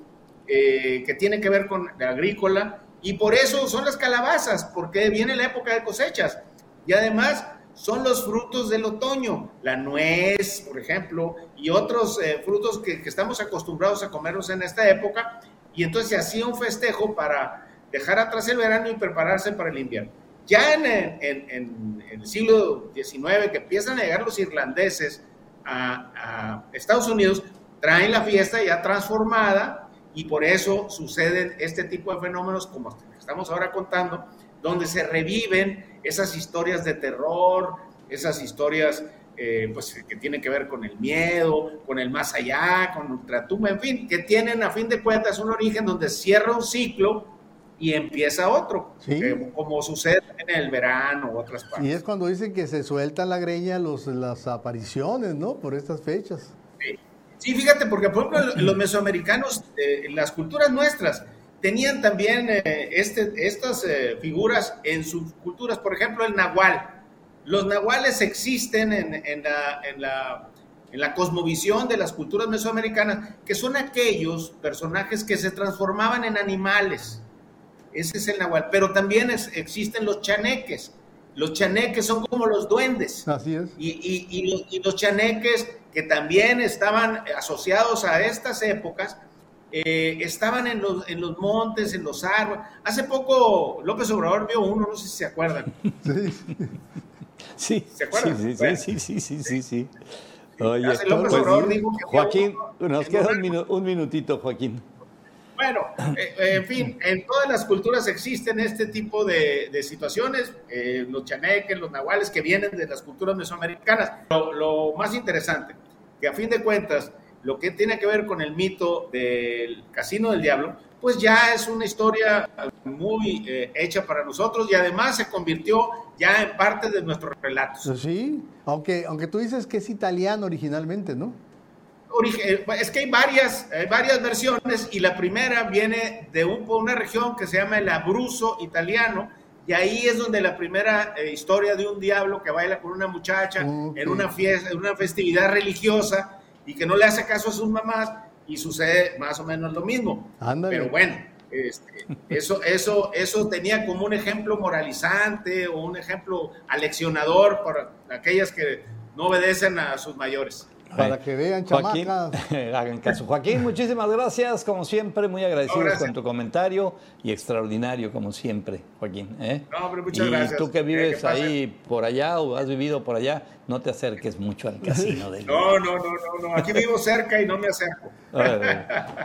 eh, que tiene que ver con la agrícola y por eso son las calabazas, porque viene la época de cosechas y además son los frutos del otoño, la nuez, por ejemplo, y otros eh, frutos que, estamos acostumbrados a comerlos en esta época y entonces se hacía un festejo para dejar atrás el verano y prepararse para el invierno. Ya en, el siglo XIX, que empiezan a llegar los irlandeses a, Estados Unidos, traen la fiesta ya transformada y por eso suceden este tipo de fenómenos como estamos ahora contando, donde se reviven esas historias de terror, esas historias eh, pues, que tienen que ver con el miedo, con el más allá, con ultratumba, en fin, que tienen a fin de cuentas un origen donde cierra un ciclo y empieza otro, como sucede en el verano o otras partes. Y es cuando dicen que se suelta la greña los, las apariciones, ¿no? Por estas fechas. Sí, fíjate, porque por ejemplo los mesoamericanos, eh, las culturas nuestras, tenían también eh, este, estas eh, figuras en sus culturas, por ejemplo el nahual. Los nahuales existen en, en, la, en, la, en la cosmovisión de las culturas mesoamericanas, que son aquellos personajes que se transformaban en animales ese es el nahual. Pero también existen los chaneques. Los chaneques son como los duendes. Así es. Y, los, chaneques que también estaban asociados a estas épocas, eh, estaban en los, en los montes, en los árboles. Hace poco López Obrador vio uno, no sé si se acuerdan. Sí. ¿Se acuerdan? Sí, sí, sí, sí, sí, sí, Oye, pues, Joaquín, nos queda un minutito, Joaquín. Bueno, eh, eh, en fin, en todas las culturas existen este tipo de, situaciones, eh, los chaneques, los nahuales que vienen de las culturas mesoamericanas. Lo, más interesante, que a fin de cuentas, lo que tiene que ver con el mito del Casino del Diablo, pues ya es una historia muy hecha para nosotros y además se convirtió ya en parte de nuestros relatos. Sí, aunque, aunque tú dices que es italiano originalmente, ¿no? Eh, es que hay varias, varias versiones y la primera viene de una región que se llama el Abruzzo italiano y ahí es donde la primera eh, historia de un diablo que baila con una muchacha en una fiesta, en una festividad religiosa y que no le hace caso a sus mamás y sucede más o menos lo mismo. Pero bueno, este, eso, eso, eso tenía como un ejemplo moralizante o un ejemplo aleccionador para aquellas que no obedecen a sus mayores. Para que vean, Joaquín, chamacas. hagan caso. Joaquín, muchísimas gracias, como siempre, muy agradecidos gracias. con tu comentario y extraordinario, como siempre, Joaquín. ¿eh? No, hombre, muchas y gracias. tú que vives que ahí por allá o has vivido por allá, no te acerques mucho al casino del No, no, no, no, no. Aquí vivo cerca y no me acerco.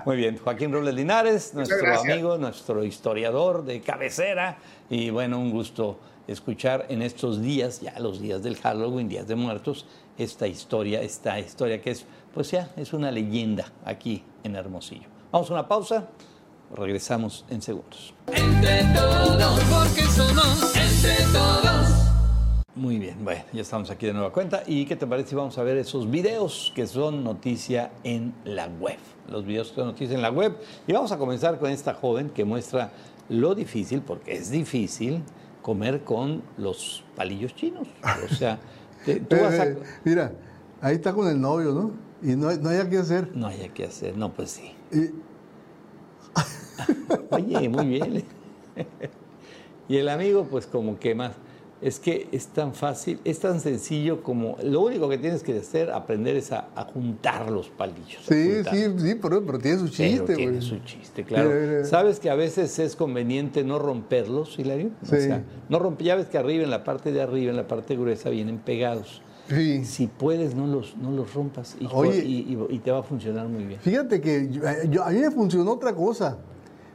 Muy bien, Joaquín Robles Linares, nuestro amigo, nuestro historiador de cabecera. Y bueno, un gusto escuchar en estos días, ya los días del Halloween, días de muertos, esta historia, esta historia que es, pues ya, es una leyenda aquí en Hermosillo. Vamos a una pausa, regresamos en segundos. Entre todos, porque somos entre todos. Muy bien, bueno, ya estamos aquí de nueva cuenta. ¿Y qué te parece si vamos a ver esos videos que son noticia en la web? Los videos que son noticia en la web. Y vamos a comenzar con esta joven que muestra lo difícil, porque es difícil, comer con los palillos chinos. O sea, te- tú vas a... Eh, Mira, ahí está con el novio, ¿no? Y no, no hay qué hacer. No hay que hacer, no, pues sí. Y- Oye, muy bien. y el amigo, pues como que más. Es que es tan fácil, es tan sencillo como. Lo único que tienes que hacer, aprender es a, a juntar los palillos. sí, sí, sí, pero, pero tiene su Pero chiste, tiene güey. su chiste, claro. ¿Sabes que a veces es conveniente no romperlos, Hilario? O Sí. sea, no romper, ya ves que arriba, en la parte de arriba, en la parte gruesa, vienen pegados. Sí. Si puedes, no los, no los rompas y, Oye. y- y- y te va a funcionar muy bien. Fíjate que yo- yo- a mí me funcionó otra cosa.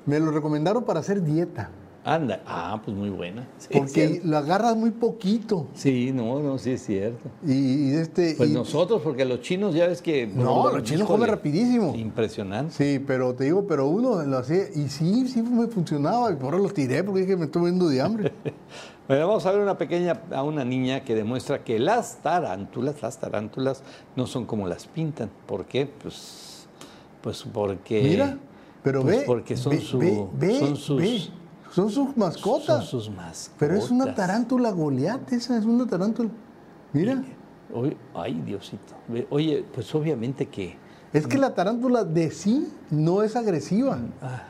Me lo recomendaron para hacer dieta. Anda, ah, pues muy buena. Sí, Porque lo agarras muy poquito. Sí, no, no, sí es cierto. Y, y este. Pues y- nosotros, porque los chinos ya ves que... No, los chinos comen rapidísimo. Impresionante. Sí, pero te digo, pero uno lo hacía. Y sí, sí me funcionaba. Y por ahora los tiré porque dije me estoy muriendo de hambre. Bueno, vamos a ver una pequeña, a una niña que demuestra que las tarántulas, las tarántulas no son como las pintan. ¿Por qué? Pues, pues porque... Mira, pero pues ve. porque son ve, su- ve, ve, son sus- ve. Son sus mascotas. Son sus mascotas. Pero es una tarántula Goliat, esa es una tarántula. Mira. Oye, ay, Diosito. Oye, pues obviamente que... Es que la tarántula de sí no es agresiva,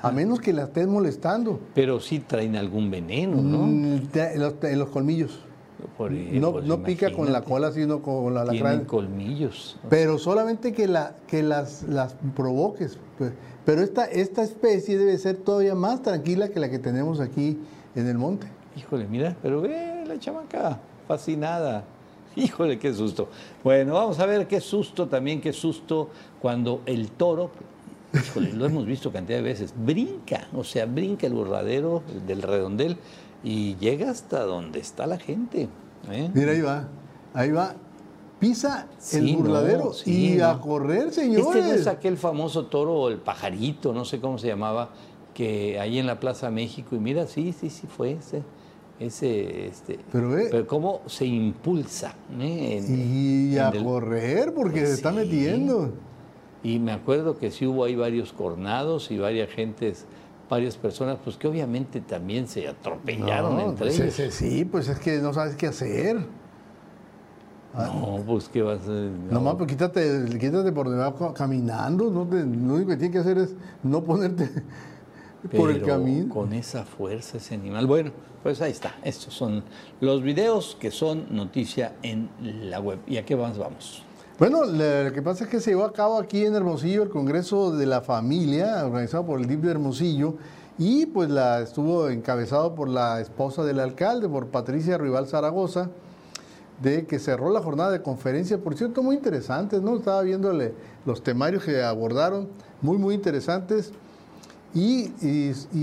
a menos que la estés molestando. Pero sí traen algún veneno, ¿no? Mm, te- en, los, en los colmillos. Por- No, no pica con la cola, sino con la Tienen alacrán. colmillos. Pero solamente que, la, que las, las provoques. pues. Pero esta, esta especie debe ser todavía más tranquila que la que tenemos aquí en el monte. Híjole, mira, pero ve la chamaca, fascinada. Híjole, qué susto. Bueno, vamos a ver qué susto también, qué susto cuando el toro, híjole, lo hemos visto cantidad de veces, brinca, o sea, brinca el burradero del redondel y llega hasta donde está la gente. ¿eh? Mira, ahí va, ahí va. Pisa el no, burladero sí, y a correr, señores. Este no es aquel famoso toro, o el pajarito, no sé cómo se llamaba, que ahí en la Plaza México, y mira, sí, sí, sí, fue ese. Ese, este, Pero ve. cómo se impulsa. ¿eh? En- Y a correr porque Pues se está sí. metiendo. Y me acuerdo que sí hubo ahí varios cornados y varias gentes, varias personas, pues que obviamente también se atropellaron No, entre pues, ellos. sí, pues es que no sabes qué hacer. No, pues qué vas a hacer. No. Nomás pues quítate, quítate por debajo caminando. No te- lo único que tienes que hacer es no ponerte por el camino. Con esa fuerza ese animal. Bueno, pues ahí está. Estos son los videos que son noticia en la web. ¿Y a qué más vamos? Bueno, lo que pasa es que se llevó a cabo aquí en Hermosillo el Congreso de la Familia, organizado por el DIP de Hermosillo, y pues la estuvo encabezado por la esposa del alcalde, por Patricia Rival Zaragoza, de que cerró la jornada de conferencia, por cierto, muy interesantes, ¿no? Estaba viéndole los temarios que abordaron, muy, muy interesantes, y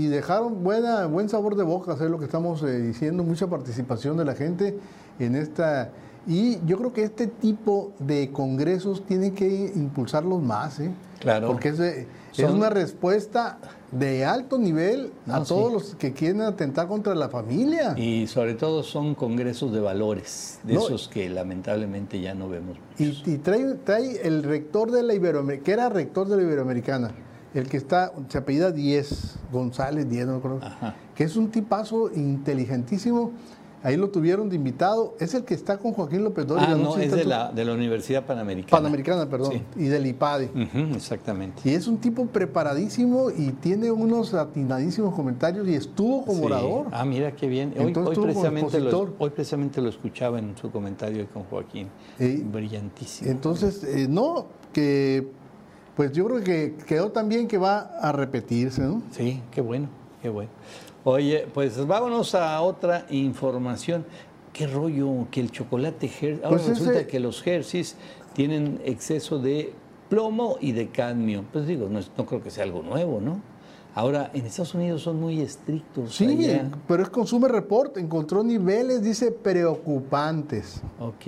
dejaron buena, buen sabor de boca, es lo que estamos eh, diciendo, mucha participación de la gente en esta... Y yo creo que este tipo de congresos tienen que impulsarlos más, ¿eh? Claro. Porque es, de- es Son- una respuesta de alto nivel a todos sí. los que quieren atentar contra la familia. Y sobre todo son congresos de valores, de No. esos que lamentablemente ya no vemos. Y, y trae, trae el rector de la Iberoamericana, que era rector de la Iberoamericana, el que está, se apellida Díez, González Díez, no me acuerdo, Ajá. que es un tipazo inteligentísimo. Ahí lo tuvieron de invitado. Es el que está con Joaquín López Dóriga. Ah, no, es de la, de la Universidad Panamericana. Panamericana, perdón. Sí. Y del IPADE. Exactamente. Y es un tipo preparadísimo y tiene unos atinadísimos comentarios y estuvo como Sí. orador. Ah, mira qué bien. Hoy, Entonces hoy precisamente lo, hoy precisamente lo escuchaba en su comentario con Joaquín. Eh, Brillantísimo. Entonces, eh, no, que pues yo creo que quedó también que va a repetirse, ¿no? Sí, qué bueno, qué bueno. Oye, pues vámonos a otra información. Qué rollo que el chocolate Hershey. Ahora Pues resulta ese- que los Hershey's tienen exceso de plomo y de cadmio. Pues digo, no, es- no creo que sea algo nuevo, ¿no? Ahora, en Estados Unidos son muy estrictos. Sí, allá. pero es Consumer Report, encontró niveles, dice, preocupantes Ok.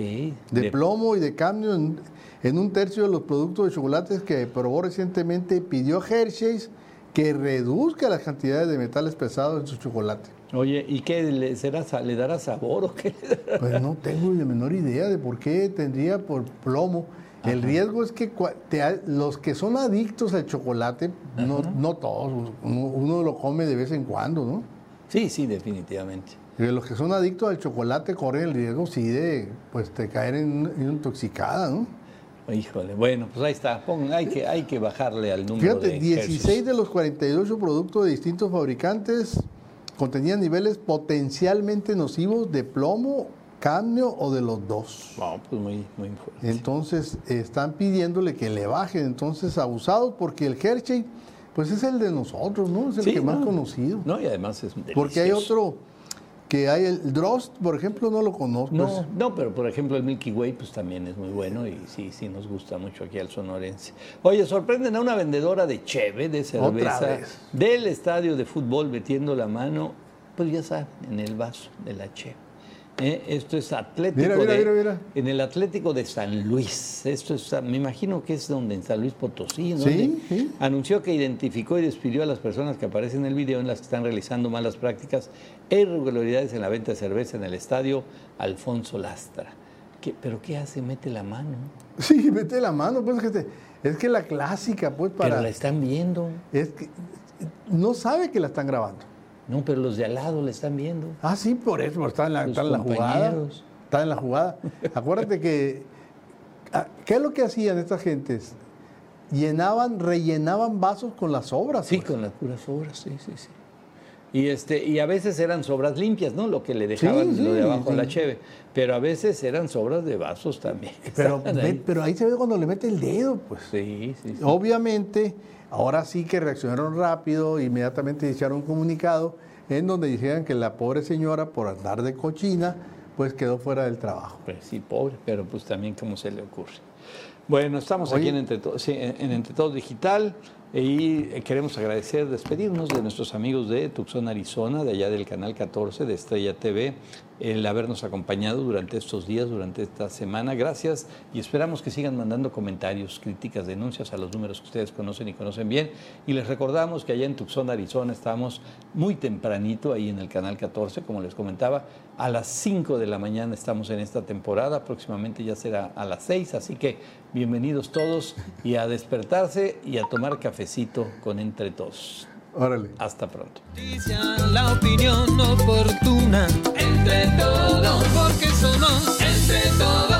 de plomo y de cambio en, en un tercio de los productos de chocolates que probó recientemente. Pidió Hershey's que reduzca las cantidades de metales pesados en su chocolate. Oye, ¿y qué le, será, le dará sabor o qué? Pues no tengo la menor idea de por qué tendría por plomo. El riesgo es que te los que son adictos al chocolate, no, no todos, uno, uno lo come de vez en cuando, ¿no? Sí, sí, definitivamente. Y los que son adictos al chocolate corren el riesgo, sí, de pues, de caer en, en intoxicada, ¿no? Híjole, bueno, pues ahí está. Pon- hay, que, hay que bajarle al número Fíjate, de 16 Hershey's. de los 48 productos de distintos fabricantes contenían niveles potencialmente nocivos de plomo, cadmio o de los dos. No, pues muy, muy fuerte. Entonces están pidiéndole que le bajen, entonces abusados, porque el Hershey, pues es el de nosotros, ¿no? Es el Sí, que más no. conocido. No, y además es delicioso. Porque hay otro que hay el Drost, por ejemplo, no lo conozco. No, pero por ejemplo el Milky Way pues también es muy bueno y sí, sí nos gusta mucho aquí al sonorense. Oye, sorprenden a una vendedora de cheve, de cerveza, vez. del estadio de fútbol metiendo la mano, pues ya saben, en el vaso de la cheve. ¿Eh? Esto es Atlético Mira, mira, de, mira, mira. en el Atlético de San Luis. Esto es, me imagino que es donde en San Luis Potosí, ¿no? Sí, sí. Anunció que identificó y despidió a las personas que aparecen en el video en las que están realizando malas prácticas e irregularidades en la venta de cerveza en el estadio Alfonso Lastra. ¿Qué- ¿Pero qué hace? Mete la mano. Sí, mete la mano, pues que te- es que la clásica, pues para... Pero la están viendo. Es que no sabe que la están grabando. No, pero los de al lado la están viendo. Ah, sí, por eso, porque está en la, en la jugada. compañeros. Está en la jugada. Acuérdate que, ah, ¿qué es lo que hacían estas gentes? Llenaban, rellenaban vasos con las sobras. Sí, pues. con las puras sobras, sí, sí, sí. Y, este, y a veces eran sobras limpias, ¿no? Lo que le dejaban Sí, lo de sí, abajo a la sí. cheve. Pero a veces eran sobras de vasos también. Pero, ahí. pero ahí se ve cuando le mete el dedo, pues. Sí, sí, sí. Obviamente, ahora sí que reaccionaron rápido, inmediatamente echaron un comunicado en donde dijeron que la pobre señora, por andar de cochina, pues quedó fuera del trabajo. Pues sí, pobre, pero pues también cómo se le ocurre. Bueno, estamos aquí en Entre, Todos- sí, en en Entre Todos Digital y eh, queremos agradecer, despedirnos de nuestros amigos de Tucson, Arizona, de allá del Canal 14 de Estrella TV, el habernos acompañado durante estos días, durante esta semana. Gracias y esperamos que sigan mandando comentarios, críticas, denuncias a los números que ustedes conocen y conocen bien. Y les recordamos que allá en Tucson, Arizona, estamos muy tempranito ahí en el Canal 14, como les comentaba, a las 5 de la mañana estamos en esta temporada, próximamente ya será a las 6, así que bienvenidos todos y a despertarse y a tomar cafecito con entre todos. Órale. Hasta pronto. La opinión oportuna, entre todos, porque somos entre todos.